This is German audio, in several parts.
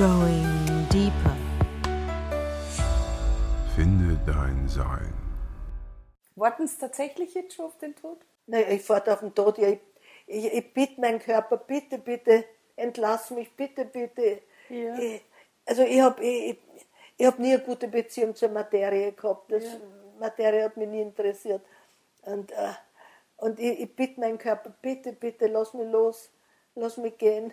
Going deeper. Finde dein Sein. Warten Sie tatsächlich jetzt schon auf den Tod? Nein, ich warte auf den Tod. Ja, ich, ich, ich bitte meinen Körper, bitte, bitte, entlass mich, bitte, bitte. Ja. Ich, also ich habe ich, ich hab nie eine gute Beziehung zur Materie gehabt. Das, Materie hat mich nie interessiert. Und, äh, und ich, ich bitte meinen Körper, bitte, bitte, lass mich los, lass mich gehen.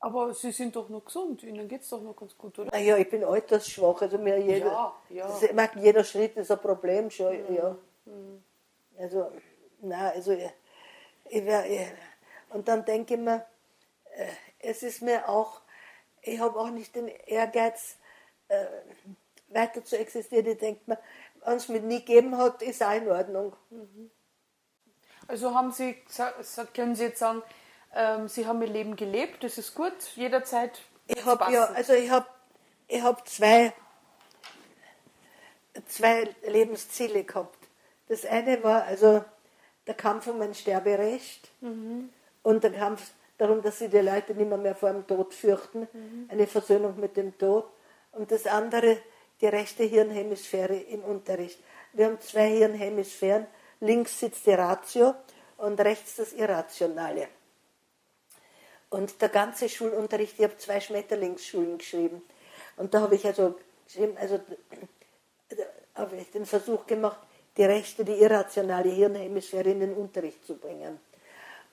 Aber Sie sind doch noch gesund, Ihnen geht es doch noch ganz gut, oder? Naja, ich bin altersschwach, also mir jeder, Ja, ja. Das, ich mag, jeder Schritt ist ein Problem schon, ja. Also, na, also, ich, ich, wär, ich, und dann denke ich mir, äh, es ist mir auch, ich habe auch nicht den Ehrgeiz, äh, weiter zu existieren. Ich denke mir, wenn es mir nie gegeben hat, ist auch in Ordnung. Also haben Sie können Sie jetzt sagen, ähm, Sie haben Ihr Leben gelebt, das ist gut, jederzeit. Ich habe ja, also ich habe ich hab zwei, zwei Lebensziele gehabt. Das eine war also der Kampf um ein Sterberecht und der Kampf darum, dass sich die Leute nicht mehr, mehr vor dem Tod fürchten, eine Versöhnung mit dem Tod. Und das andere, die rechte Hirnhemisphäre im Unterricht. Wir haben zwei Hirnhemisphären, links sitzt die Ratio und rechts das Irrationale. Und der ganze Schulunterricht, ich habe zwei Schmetterlingsschulen geschrieben. Und da habe ich also geschrieben, also da habe ich den Versuch gemacht, die rechte, die irrationale Hirnhemisphäre in den Unterricht zu bringen.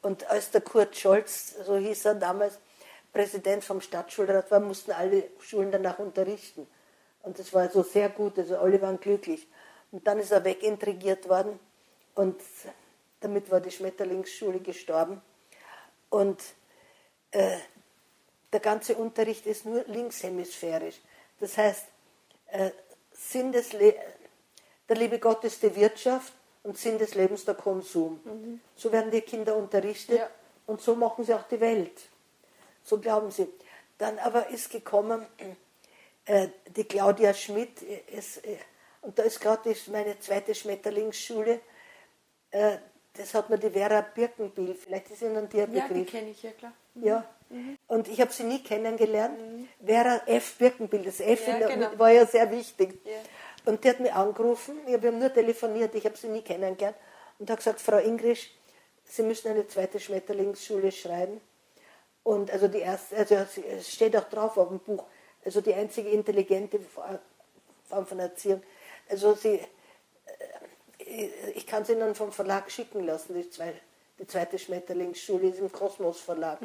Und als der Kurt Scholz, so hieß er damals, Präsident vom Stadtschulrat war, mussten alle Schulen danach unterrichten. Und das war also sehr gut, also alle waren glücklich. Und dann ist er wegintrigiert worden und damit war die Schmetterlingsschule gestorben. Und äh, der ganze Unterricht ist nur linkshemisphärisch. Das heißt, äh, Sinn des Le der liebe Gott ist die Wirtschaft und Sinn des Lebens der Konsum. So werden die Kinder unterrichtet Ja. und so machen sie auch die Welt. So glauben sie. Dann aber ist gekommen äh, die Claudia Schmidt, äh, ist, äh, und da ist gerade meine zweite Schmetterlingsschule, äh, das hat mir die Vera Birkenbiel, vielleicht ist Ihnen die ein Ja, die Begriff. kenne ich ja klar. Ja. Und ich habe sie nie kennengelernt. Vera F. Birkenbild, das F Ja, der, genau. war ja sehr wichtig. Ja. Und die hat mich angerufen, wir haben nur telefoniert, ich habe sie nie kennengelernt. Und hat gesagt, Frau Ingrisch, Sie müssen eine zweite Schmetterlingsschule schreiben. Und also die erste, also es steht auch drauf auf dem Buch, also die einzige intelligente Form von Erziehung. Also sie, äh, ich kann sie Ihnen vom Verlag schicken lassen, die, zwei, die zweite Schmetterlingsschule ist im Kosmos Verlag.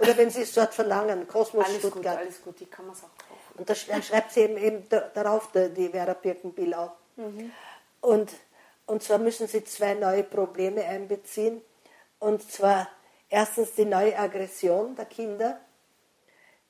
Oder wenn Sie es dort verlangen, Kosmos Alles gut, Stuttgart. alles gut, die kann man es auch kaufen. Und da, schreibt sie eben, eben da- darauf, die, Vera Birkenbill auch. Und, und zwar müssen sie zwei neue Probleme einbeziehen. Und zwar erstens die neue Aggression der Kinder.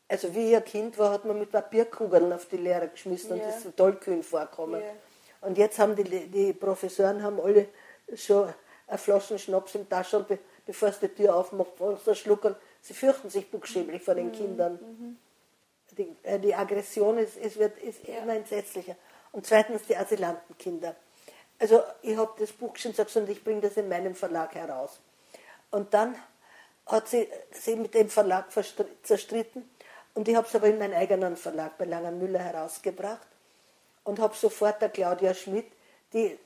Also wie ihr Kind war, hat man mit Papierkugeln auf die Lehrer geschmissen und Ja. das ist so tollkühn vorkommen. Ja. Und jetzt haben die, die Professoren haben alle schon eine Flaschen Schnaps im Taschen, be, bevor sie die Tür aufmacht, wollen sie schluckern. Sie fürchten sich buchstäblich vor den Kindern. Die, äh, die Aggression ist, ist, wird, ist immer entsetzlicher. Und zweitens die Asylantenkinder. Also ich habe das Buch schon gesagt und ich bringe das in meinem Verlag heraus. Und dann hat sie sich mit dem Verlag zerstritten und ich habe es aber in meinen eigenen Verlag bei Langenmüller herausgebracht und habe sofort der Claudia Schmidt, die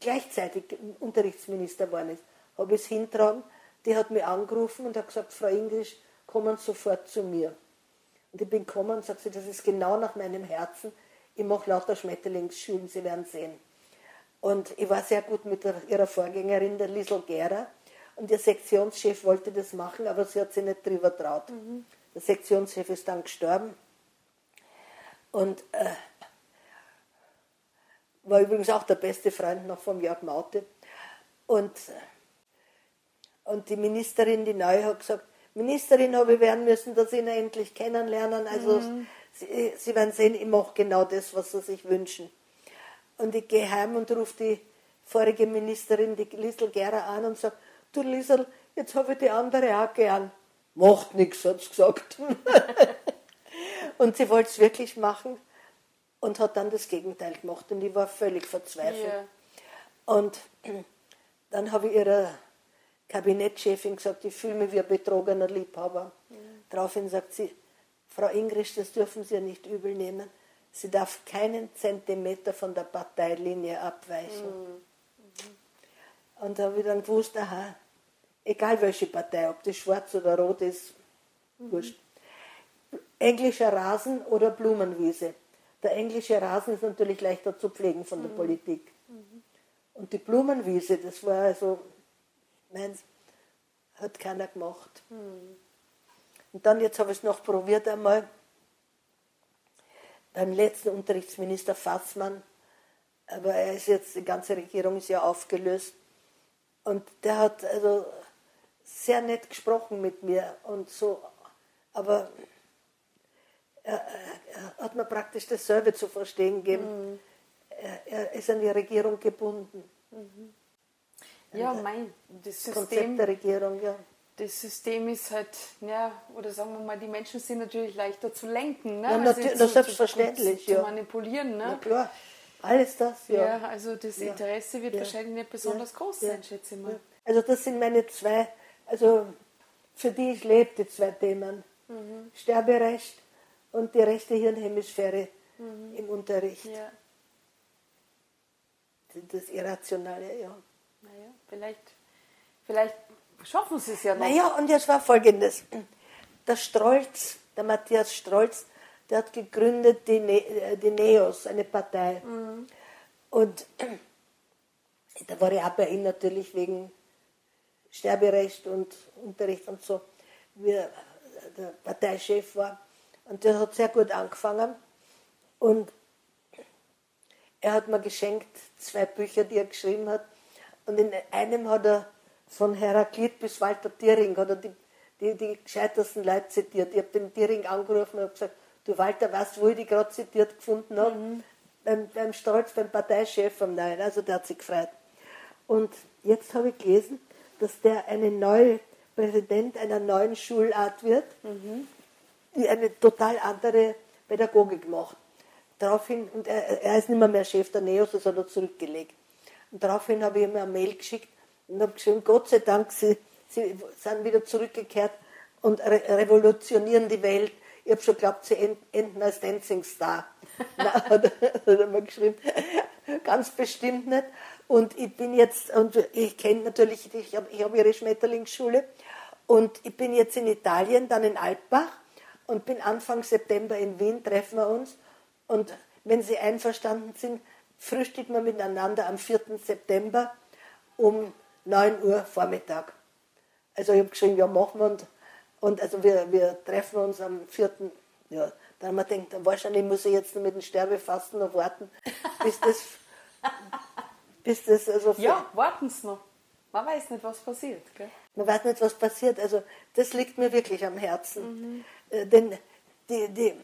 gleichzeitig Unterrichtsminister geworden ist, habe ich es hintragen. Die hat mich angerufen und hat gesagt, Frau Ingrisch, kommen Sie sofort zu mir. Und ich bin gekommen und sagt sie, das ist genau nach meinem Herzen. Ich mache lauter Schmetterlingsschulen, Sie werden sehen. Und ich war sehr gut mit ihrer Vorgängerin, der Liesel Gera. Und ihr Sektionschef wollte das machen, aber sie hat sich nicht drüber traut. Der Sektionschef ist dann gestorben. Und äh, war übrigens auch der beste Freund noch vom Jörg Maute. Und, und die Ministerin, die neue, hat gesagt, Ministerin habe ich werden müssen, dass Sie ihn endlich kennenlernen. Also Sie, Sie werden sehen, ich mache genau das, was Sie sich wünschen. Und ich gehe heim und rufe die vorige Ministerin, die Liesel Gera, an und sage, du Liesel, jetzt habe ich die andere auch gern. Macht nichts, hat sie gesagt. und sie wollte es wirklich machen und hat dann das Gegenteil gemacht. Und ich war völlig verzweifelt. Ja. Und dann habe ich ihrer Kabinettchefin gesagt, ich fühle mich wie ein betrogener Liebhaber. Daraufhin sagt sie, Frau Ingrisch, das dürfen Sie ja nicht übel nehmen. Sie darf keinen Zentimeter von der Parteilinie abweichen. Mhm. Und da habe ich dann gewusst, aha, egal welche Partei, ob das schwarz oder rot ist, mhm. wurscht. Englischer Rasen oder Blumenwiese. Der englische Rasen ist natürlich leichter zu pflegen von der mhm. Politik. Mhm. Und die Blumenwiese, das war also, meins, hat keiner gemacht. Mhm. Und dann, jetzt habe ich es noch probiert einmal, beim letzten Unterrichtsminister Fassmann, aber er ist jetzt, die ganze Regierung ist ja aufgelöst. Und der hat also sehr nett gesprochen mit mir und so, aber er, er hat mir praktisch dasselbe zu verstehen gegeben. Mhm. Er, ist an die Regierung gebunden. Mhm. Ja, mein, das System, Konzept der Regierung, ja. Das System ist halt, ja, oder sagen wir mal, die Menschen sind natürlich leichter zu lenken, ne? Ja, also natürlich, zu, selbstverständlich, zu, ja. zu manipulieren, ne? Na klar, alles das, ja. Ja, also das Interesse wird ja. wahrscheinlich nicht besonders groß sein, schätze ich mal. Also das sind meine zwei, also für die ich lebe, die zwei Themen. Mhm. Sterberecht und die rechte Hirnhemisphäre mhm. im Unterricht. Ja. Das Irrationale, ja. Naja, vielleicht, vielleicht schaffen sie es ja noch. Naja, und jetzt war folgendes. Der Strolz, der Matthias Strolz, der hat gegründet die, ne äh, die NEOS, eine Partei. Mhm. Und da war ich auch bei ihm natürlich wegen Sterberecht und Unterricht und so, wie der Parteichef war. Und der hat sehr gut angefangen. Und er hat mir geschenkt zwei Bücher, die er geschrieben hat. Und in einem hat er von Heraklit bis Walter Thiering hat er die, die, die gescheitersten Leute zitiert. Ich habe den Thiering angerufen und habe gesagt, du Walter, weißt du, wo ich die gerade zitiert gefunden habe? Mhm. Beim, beim Stolz, beim Parteichef vom Neuen. Also der hat sich gefreut. Und jetzt habe ich gelesen, dass der eine neue Präsident einer neuen Schulart wird, mhm. Die eine total andere Pädagogik macht. Daraufhin, und er, er ist nicht mehr, mehr Chef der NEOS, das hat er zurückgelegt. Und daraufhin habe ich ihm eine Mail geschickt und habe geschrieben, Gott sei Dank, Sie, Sie sind wieder zurückgekehrt und re revolutionieren die Welt. Ich habe schon geglaubt, Sie enden als Dancing Star. Hat, hat er mir geschrieben, ganz bestimmt nicht. Und ich bin jetzt, und ich kenne natürlich, ich habe ich hab ihre Schmetterlingsschule und ich bin jetzt in Italien, dann in Altbach und bin Anfang September in Wien, treffen wir uns. Und wenn Sie einverstanden sind, frühstücken wir miteinander am 4. September um 9 Uhr Vormittag. Also ich habe geschrieben, ja, machen wir und, und also wir, wir treffen uns am 4. Ja, dann haben wir gedacht, wahrscheinlich muss ich jetzt mit dem Sterbefasten noch warten, bis das bis das also ja, warten Sie noch. Man weiß nicht, was passiert. Gell? Man weiß nicht, was passiert. Also das liegt mir wirklich am Herzen. Mhm. Äh, denn die, die,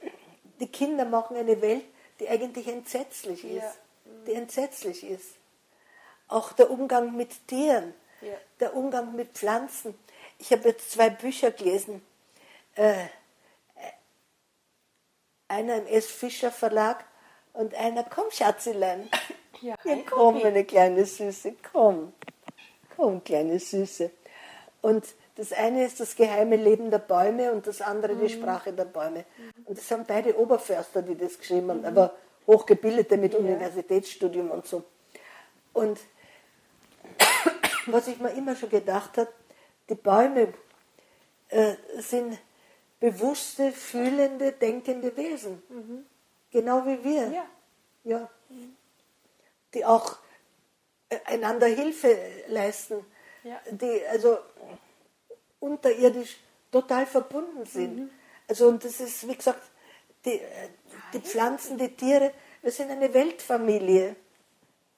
die Kinder machen eine Welt, die eigentlich entsetzlich ist. Ja. Mhm. Die entsetzlich ist. Auch der Umgang mit Tieren, ja. der Umgang mit Pflanzen. Ich habe jetzt zwei Bücher gelesen. Äh, einer im S. Fischer Verlag und einer, komm Schatzilein, ja, ja komm, meine kleine Süße, komm. Komm, kleine Süße. Und das eine ist das geheime Leben der Bäume und das andere mhm. die Sprache der Bäume. Und das haben beide Oberförster, die das geschrieben haben, mhm. aber Hochgebildete mit ja. Universitätsstudium und so. Und was ich mir immer schon gedacht habe, die Bäume äh, sind bewusste, fühlende, denkende Wesen. Mhm. Genau wie wir. Ja. ja. Mhm die auch äh, einander Hilfe leisten, ja. die also unterirdisch total verbunden sind. Mhm. Also und das ist, wie gesagt, die, die Pflanzen, die Tiere, wir sind eine Weltfamilie.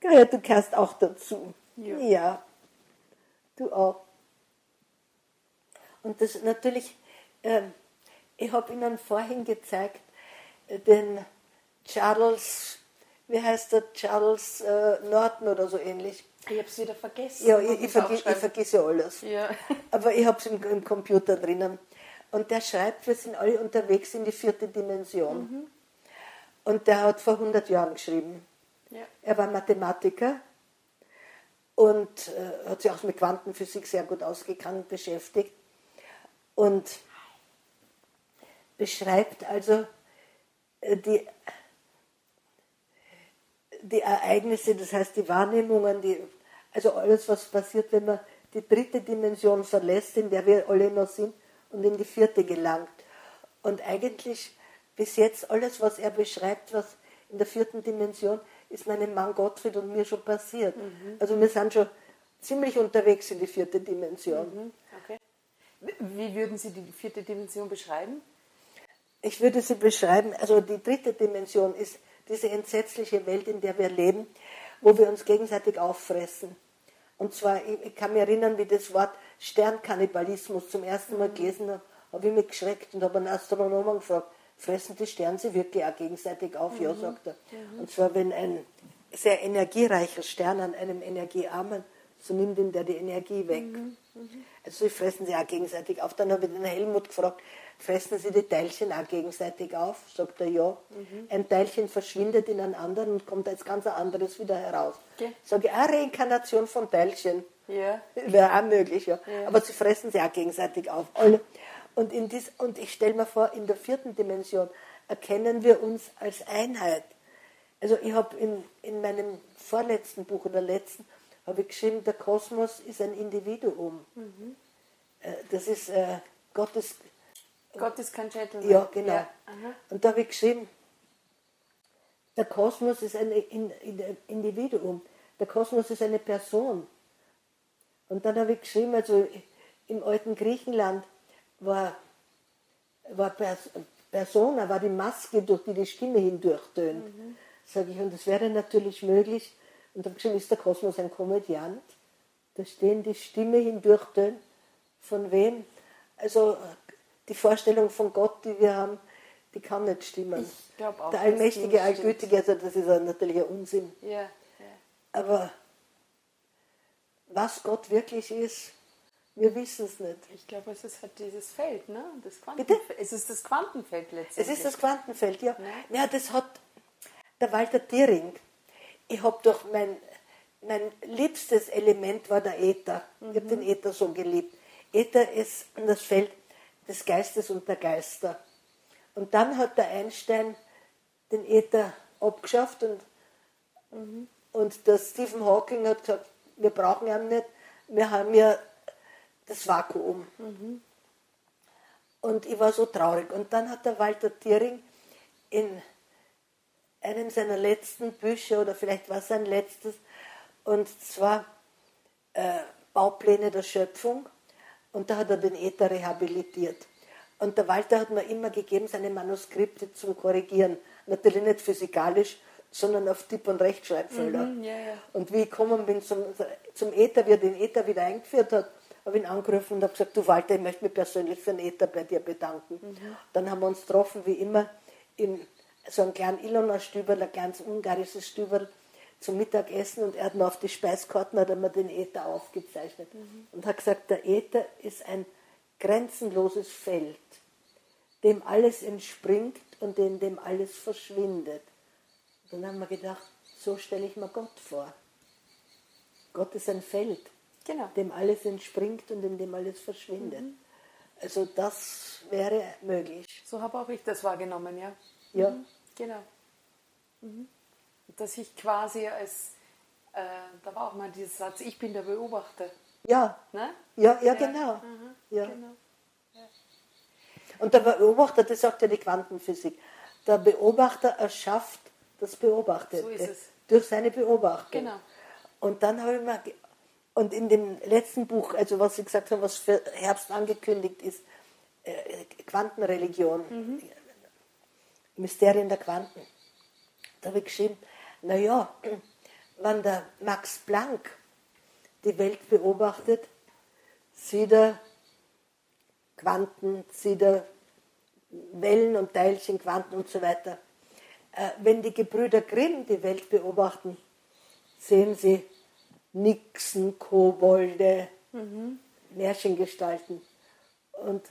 Ja, du gehörst auch dazu. Ja. ja. Du auch. Und das natürlich, äh, ich habe Ihnen vorhin gezeigt, äh, den Charles wie heißt der, Charles äh, Norton oder so ähnlich. Ich habe es wieder vergessen. Ja, ich, ich, vergi ich vergesse alles. Ja. Aber ich habe es im, im, Computer drinnen. Und der schreibt, wir sind alle unterwegs in die vierte Dimension. Mhm. Und der hat vor 100 Jahren geschrieben. Ja. Er war Mathematiker und äh, hat sich auch mit Quantenphysik sehr gut ausgekannt beschäftigt. Und beschreibt also äh, die, die Ereignisse, das heißt die Wahrnehmungen, die, also alles, was passiert, wenn man die dritte Dimension verlässt, in der wir alle noch sind, und in die vierte gelangt. Und eigentlich bis jetzt alles, was er beschreibt, was in der vierten Dimension, ist meinem Mann Gottfried und mir schon passiert. Mhm. Also wir sind schon ziemlich unterwegs in die vierte Dimension. Mhm. Okay. Wie würden Sie die vierte Dimension beschreiben? Ich würde sie beschreiben, also die dritte Dimension ist diese entsetzliche Welt, in der wir leben, wo wir uns gegenseitig auffressen. Und zwar, ich kann mich erinnern, wie das Wort Sternkannibalismus zum ersten Mal gelesen habe, habe ich mich geschreckt und habe einen Astronomen gefragt, fressen die Sterne sie wirklich auch gegenseitig auf? Mhm. Ja, sagt er. Mhm. Und zwar, wenn ein sehr energiereicher Stern an einem energiearmen, so nimmt ihm der die Energie weg. Mhm. mhm. Also sie fressen sie auch gegenseitig auf. Dann habe ich den Helmut gefragt, fressen sie die Teilchen auch gegenseitig auf? Sagt er, ja. Mhm. Ein Teilchen verschwindet in einen anderen und kommt als ganz anderes wieder heraus. Okay. Sage ich, eine Reinkarnation von Teilchen. Ja. Wäre auch möglich, ja. ja. Aber sie fressen sie auch gegenseitig auf. Und, in dies, und ich stelle mir vor, in der vierten Dimension erkennen wir uns als Einheit. Also ich habe in, in meinem vorletzten Buch oder letzten habe ich geschrieben, der Kosmos ist ein Individuum. Mhm. Das ist äh, Gottes Gott ist kein Gentleman. Ja, genau. Ja. Und da habe ich geschrieben, der Kosmos ist ein Individuum, der Kosmos ist eine Person. Und dann habe ich geschrieben, also im alten Griechenland war, war Pers Persona, war die Maske, durch die die Stimme hindurchtönt. Mhm. Sage ich, und das wäre natürlich möglich. Und dann habe geschrieben, ist der Kosmos ein Komödiant? Da stehen die Stimme hindurchtönt. Von wem? Also die Vorstellung von Gott, die wir haben, die kann nicht stimmen. Ich auch, Der allmächtige, allgütige, also das ist natürlich ein Unsinn. Ja, ja. Aber was Gott wirklich ist, wir wissen es nicht. Ich glaube, es ist halt dieses Feld, ne? Das Quantenfeld. Es ist das Quantenfeld letztendlich. Es ist das Quantenfeld, ja. Ja, ja das hat der Walter Thiering. Ich habe doch mein, mein liebstes Element war der Äther. Mhm. Ich habe den Äther so geliebt. Äther ist das Feld des Geistes und der Geister. Und dann hat der Einstein den Äther abgeschafft und, mhm. und der Stephen Hawking hat gesagt, wir brauchen ihn nicht, wir haben ja das Vakuum. Mhm. Und ich war so traurig. Und dann hat der Walter Thiering in einem seiner letzten Bücher, oder vielleicht war es sein letztes, und zwar äh, Baupläne der Schöpfung, und da hat er den Äther rehabilitiert. Und der Walter hat mir immer gegeben, seine Manuskripte zum Korrigieren. Natürlich nicht physikalisch, sondern auf Tipp- und Rechtschreibfehler. Mhm, yeah, yeah. Und wie ich gekommen bin zum, zum Äther, wie er den Äther wieder eingeführt hat, habe ich ihn angerufen und habe gesagt, du Walter, ich möchte mich persönlich für den Äther bei dir bedanken. Mhm. Dann haben wir uns getroffen, wie immer, in so einem kleinen Ilona-Stüberl, ein ganz ungarisches Stüberl, zum Mittagessen und er hat mir auf die Speiskarten hat er mir den Äther aufgezeichnet mhm. und hat gesagt, der Äther ist ein grenzenloses Feld, dem alles entspringt und in dem alles verschwindet. Und dann haben wir gedacht, so stelle ich mir Gott vor. Gott ist ein Feld, genau. dem alles entspringt und in dem alles verschwindet. Mhm. Also das wäre möglich. So habe auch ich das wahrgenommen, ja. Ja. Mhm. Genau. Mhm dass ich quasi als, äh, da war auch mal dieser Satz, ich bin der Beobachter. Ja, ne? ja, ja, genau. Mhm. Ja. genau. Ja. Und der Beobachter, das sagt ja die Quantenphysik, der Beobachter erschafft das Beobachtete so ist es. durch seine Beobachtung. Genau. Und dann habe ich mal, und in dem letzten Buch, also was ich gesagt habe, was für Herbst angekündigt ist, äh, Quantenreligion, mhm. Mysterien der Quanten, da habe ich geschrieben, naja, wenn der Max Planck die Welt beobachtet, sieht er Quanten, sieht er Wellen und Teilchen, Quanten und so weiter. Äh, wenn die Gebrüder Grimm die Welt beobachten, sehen sie Nixen, Kobolde, mhm. Märchengestalten. Und,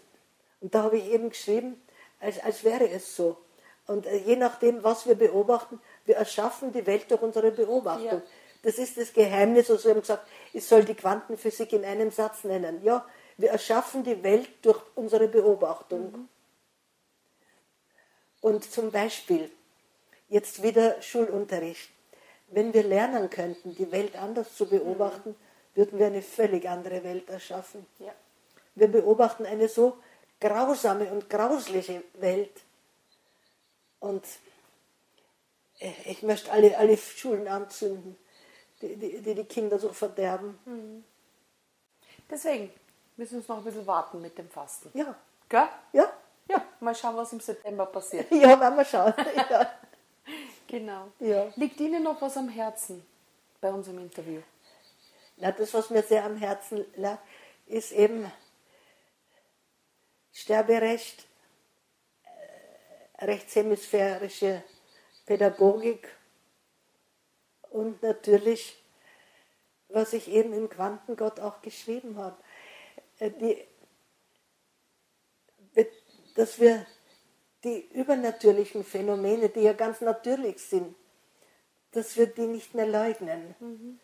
und da habe ich eben geschrieben, als, als wäre es so. Und äh, je nachdem, was wir beobachten, wir erschaffen die Welt durch unsere Beobachtung. Ja. Das ist das Geheimnis. Also wir haben gesagt, ich soll die Quantenphysik in einem Satz nennen. Ja, wir erschaffen die Welt durch unsere Beobachtung. Mhm. Und zum Beispiel, jetzt wieder Schulunterricht. Wenn wir lernen könnten, die Welt anders zu beobachten, würden wir eine völlig andere Welt erschaffen. Ja. Wir beobachten eine so grausame und grausliche Welt. Und äh, ich möchte alle, alle Schulen anzünden, die, die die, die Kinder so verderben. Deswegen müssen wir uns noch ein bisschen warten mit dem Fasten. Ja, Gell? ja, Ja, mal schauen, was im September passiert. ja, werden wir schauen. ja. Genau. Ja. Liegt Ihnen noch was am Herzen bei unserem Interview? Na, das, was mir sehr am Herzen lag, ist eben Sterberecht, rechtshemisphärische Pädagogik und natürlich, was ich eben im Quantengott auch geschrieben habe, äh, die, dass wir die übernatürlichen Phänomene, die ja ganz natürlich sind, dass wir die nicht mehr leugnen.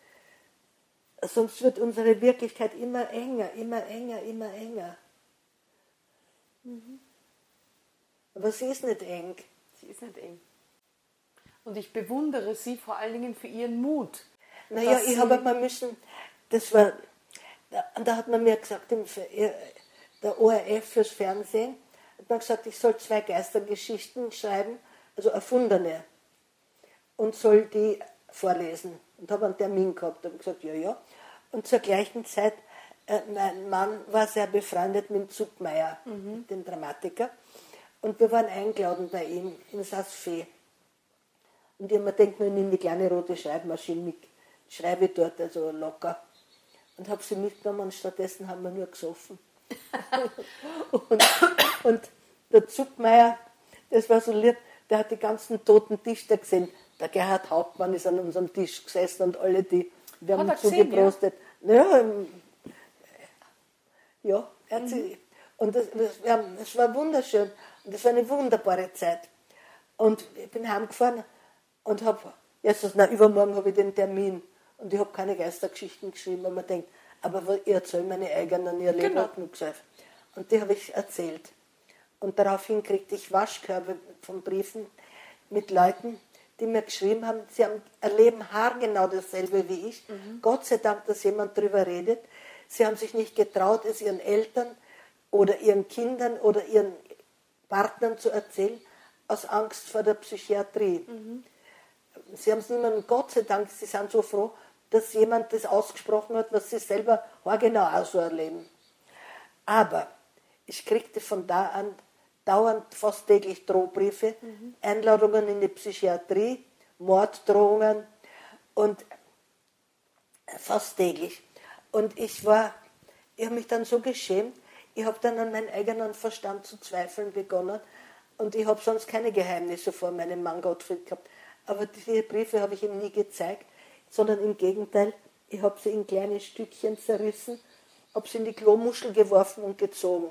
Sonst wird unsere Wirklichkeit immer enger, immer enger, immer enger. Aber sie ist nicht eng. Sie ist nicht eng. Und ich bewundere Sie vor allen Dingen für Ihren Mut. Naja, ich habe mal müssen, das war, da, da hat man mir gesagt, im, äh, der ORF fürs Fernsehen, hat man gesagt, ich soll zwei Geistergeschichten schreiben, also erfundene, und soll die vorlesen. Und habe einen Termin gehabt, habe gesagt, ja, ja. Und zur gleichen Zeit, äh, mein Mann war sehr befreundet mit Zuckmeier, dem Dramatiker, und wir waren eingeladen bei ihm in Saas-Fee. Und ich habe mir gedacht, ich nehme die kleine rote Schreibmaschine mit, schreibe dort also locker. Und habe sie mitgenommen und stattdessen haben wir nur gesoffen. und, und der Zuckmeier, das war so lieb, der hat die ganzen toten Dichter gesehen. Der Gerhard Hauptmann ist an unserem Tisch gesessen und alle die, wir haben zugeprostet. Ja, ähm, ja, er hat sie, und das, das, wir haben, das war wunderschön und das war eine wunderbare Zeit. Und ich bin heimgefahren und habe, jetzt, na, übermorgen habe ich den Termin und ich habe keine Geistergeschichten geschrieben, und man denkt, aber ich erzähle meine eigenen, ihr Leben Genau. genug gesagt. Und die habe ich erzählt. Und daraufhin kriegte ich Waschkörbe von Briefen mit Leuten, die mir geschrieben haben, sie haben, erleben haargenau dasselbe wie ich. Gott sei Dank, dass jemand darüber redet. Sie haben sich nicht getraut, es ihren Eltern oder ihren Kindern oder ihren Partnern zu erzählen, aus Angst vor der Psychiatrie. Sie haben es niemandem, Gott sei Dank, sie sind so froh, dass jemand das ausgesprochen hat, was sie selber haargenau auch so erleben. Aber ich kriegte von da an dauernd fast täglich Drohbriefe, Einladungen in die Psychiatrie, Morddrohungen und fast täglich. Und ich war, ich habe mich dann so geschämt, ich habe dann an meinen eigenen Verstand zu zweifeln begonnen und ich habe sonst keine Geheimnisse vor meinem Mann Gottfried gehabt. Aber diese Briefe habe ich ihm nie gezeigt, sondern im Gegenteil, ich habe sie in kleine Stückchen zerrissen, habe sie in die Klomuschel geworfen und gezogen.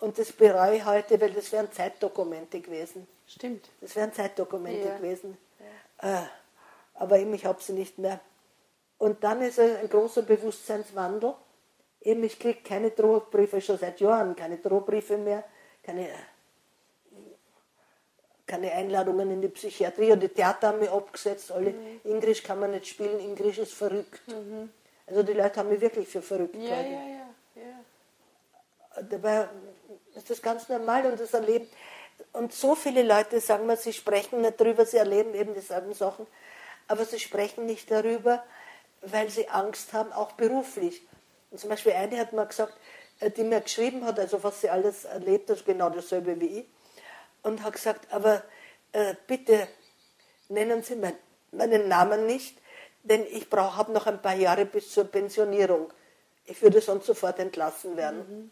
Und das bereue ich heute, weil das wären Zeitdokumente gewesen. Stimmt. Das wären Zeitdokumente Ja. gewesen. Äh, aber ich habe sie nicht mehr. Und dann ist ein großer Bewusstseinswandel. Eben, ich kriege keine Drohbriefe, schon seit Jahren keine Drohbriefe mehr, keine, keine Einladungen in die Psychiatrie. Und die Theater haben mich abgesetzt, alle. Mhm. Ingrisch kann man nicht spielen, Ingrisch ist verrückt. Also die Leute haben mich wirklich für verrückt Ja, ja, gehalten. ja. ja. Dabei ist das ganz normal und das erleben. Und so viele Leute sagen mir, sie sprechen nicht darüber, sie erleben eben dieselben Sachen, aber sie sprechen nicht darüber, weil sie Angst haben, auch beruflich. Und zum Beispiel eine hat mir gesagt, äh, die mir geschrieben hat, also was sie alles erlebt hat, genau dasselbe wie ich, und hat gesagt, aber äh, bitte nennen Sie mein, meinen Namen nicht, denn ich habe noch ein paar Jahre bis zur Pensionierung. Ich würde sonst sofort entlassen werden.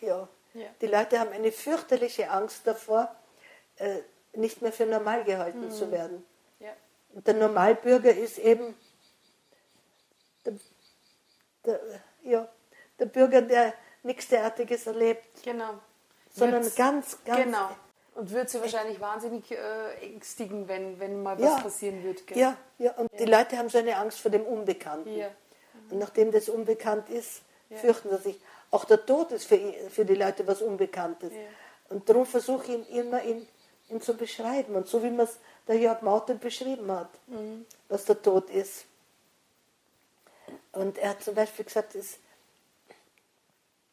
Äh, ja. Ja. Die Leute haben eine fürchterliche Angst davor, äh, nicht mehr für normal gehalten zu werden. ja. Und der Normalbürger ist eben der, ja, der Bürger, der nichts derartiges erlebt, Genau. sondern Würd's- ganz, ganz Genau. Und würde sie wahrscheinlich wahnsinnig äh, ängstigen, wenn, wenn mal was Ja. passieren würde. Gell? Ja, ja, und die Leute haben so eine Angst vor dem Unbekannten. Ja. Und nachdem das unbekannt ist, fürchten sie sich. Auch der Tod ist für, für die Leute was Unbekanntes. Ja. Und darum versuche ich ihn immer, ihn, ihn zu beschreiben. Und so wie man es der Jörg Mauten beschrieben hat, was der Tod ist. Und er hat zum Beispiel gesagt, es,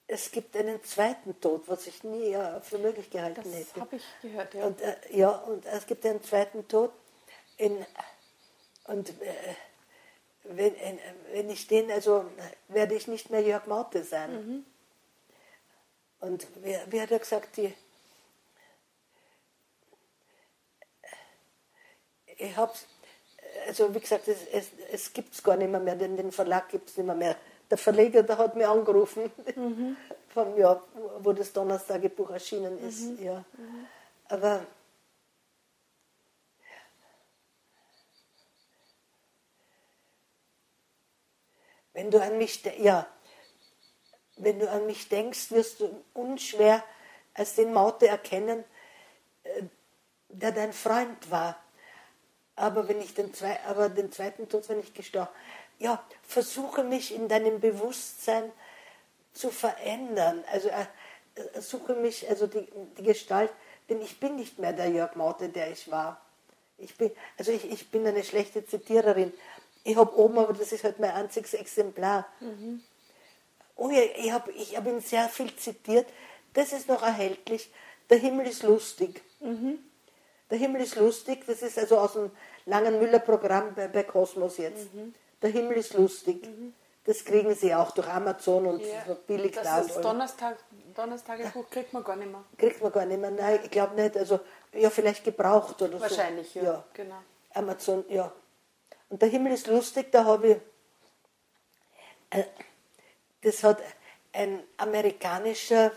es gibt einen zweiten Tod, was ich nie äh, für möglich gehalten Das hätte. habe ich gehört, ja. Und, äh, ja, und es gibt einen zweiten Tod. In, und äh, wenn, äh, wenn ich den, also werde ich nicht mehr Jörg Maute sein. Und wie, wie hat er gesagt, die, ich habe also wie gesagt, es, es, es gibt es gar nicht mehr, mehr den, den Verlag gibt es nicht mehr, mehr. Der Verleger, der hat mich angerufen, vom Jahr, wo das Donnerstagebuch erschienen ist. Ja. Aber wenn du an mich, ja, wenn du an mich denkst, wirst du unschwer als den Maute erkennen, äh, der dein Freund war. Aber wenn ich den, zwei, aber den zweiten Tod, wenn ich gestorben, ja, versuche mich in deinem Bewusstsein zu verändern. Also äh, äh, suche mich, also die, die Gestalt, denn ich bin nicht mehr der Jörg Maute, der ich war. Ich bin, also ich, ich bin eine schlechte Zitiererin. Ich habe oben, aber das ist halt mein einziges Exemplar. Oh ja, ich habe ich hab ihn sehr viel zitiert. Das ist noch erhältlich. Der Himmel ist lustig. Der Himmel ist lustig, das ist also aus dem langen Müller-Programm bei, bei Kosmos jetzt. Der Himmel ist lustig. Das kriegen sie auch durch Amazon und Ja, so billig das da. ist Donnerstag, Donnerstagebuch kriegt man gar nicht mehr. Kriegt man gar nicht mehr. Nein, ich glaube nicht. Also, ja, vielleicht gebraucht oder Wahrscheinlich, so. ja. Genau. Amazon, ja. Und der Himmel ist lustig, da habe ich. Äh, das hat ein amerikanischer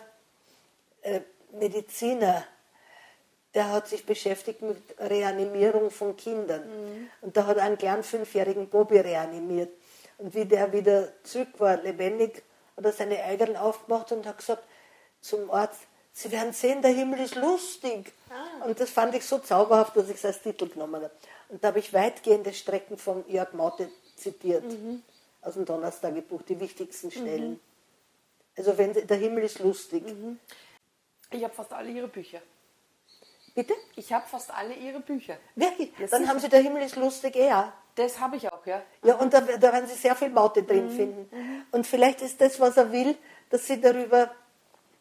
äh, Mediziner, der hat sich beschäftigt mit Reanimierung von Kindern. Und da hat er einen kleinen fünfjährigen Bobby reanimiert. Und wie der wieder zurück war, lebendig, hat er seine Eigeln aufgemacht und hat gesagt zum Arzt, Sie werden sehen, der Himmel ist lustig. Und das fand ich so zauberhaft, dass ich es als Titel genommen habe. Und da habe ich weitgehende Strecken von Jörg Maute zitiert, aus dem Donnerstagebuch, die wichtigsten Stellen. Also wenn der Himmel ist lustig. Ich habe fast alle ihre Bücher. Bitte? Ich habe fast alle ihre Bücher. Wirklich? Ja, Dann sicher. haben Sie der Himmel ist lustig eher. Das habe ich auch, ja. Ja, und da, da werden Sie sehr viel Maute drin finden. Und vielleicht ist das, was er will, dass Sie darüber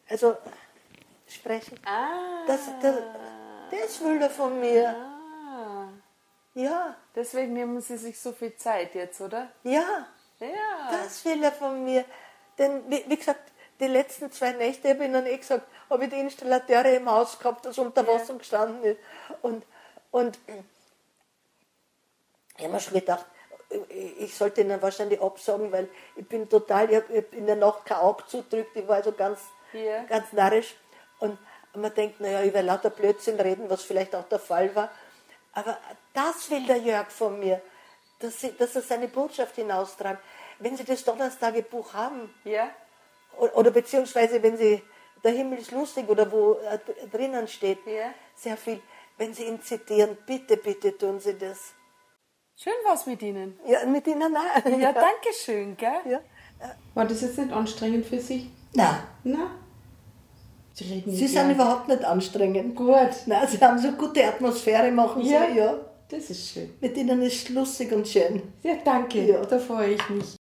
also sprechen. Ah. Das, das, das will er von mir. ah. Ja, Deswegen nehmen Sie sich so viel Zeit jetzt, oder? ja, Ja. das will er von mir. Denn, wie, wie gesagt, die letzten zwei Nächte, habe ich noch nicht gesagt, habe ich die Installateure im Haus gehabt, das unter Wasser gestanden ist. Und, und ich habe mir schon gedacht, ich sollte ihnen wahrscheinlich absagen, weil ich bin total, ich habe in der Nacht kein Auge zudrückt, ich war also ganz, Ja. ganz narrisch. Und man denkt, naja, ich werde lauter Blödsinn reden, was vielleicht auch der Fall war. Aber das will der Jörg von mir, dass, sie, dass er seine Botschaft hinaustragen. Wenn Sie das Donnerstagebuch haben, Ja? Oder beziehungsweise wenn Sie, der Himmel ist lustig oder wo äh, drinnen steht, Ja. sehr viel, wenn Sie ihn zitieren, bitte, bitte tun Sie das. Schön war's mit Ihnen. Ja, mit Ihnen auch. Ja, danke schön, gell? Ja. War das jetzt nicht anstrengend für Sie? Nein, Na? Sie reden Sie sind überhaupt nicht anstrengend. Gut. Nein, Sie haben so gute Atmosphäre, machen Sie, Ja. ja. Das ist schön. Mit Ihnen ist es lustig und schön. Ja, danke. Ja. Da freue ich mich.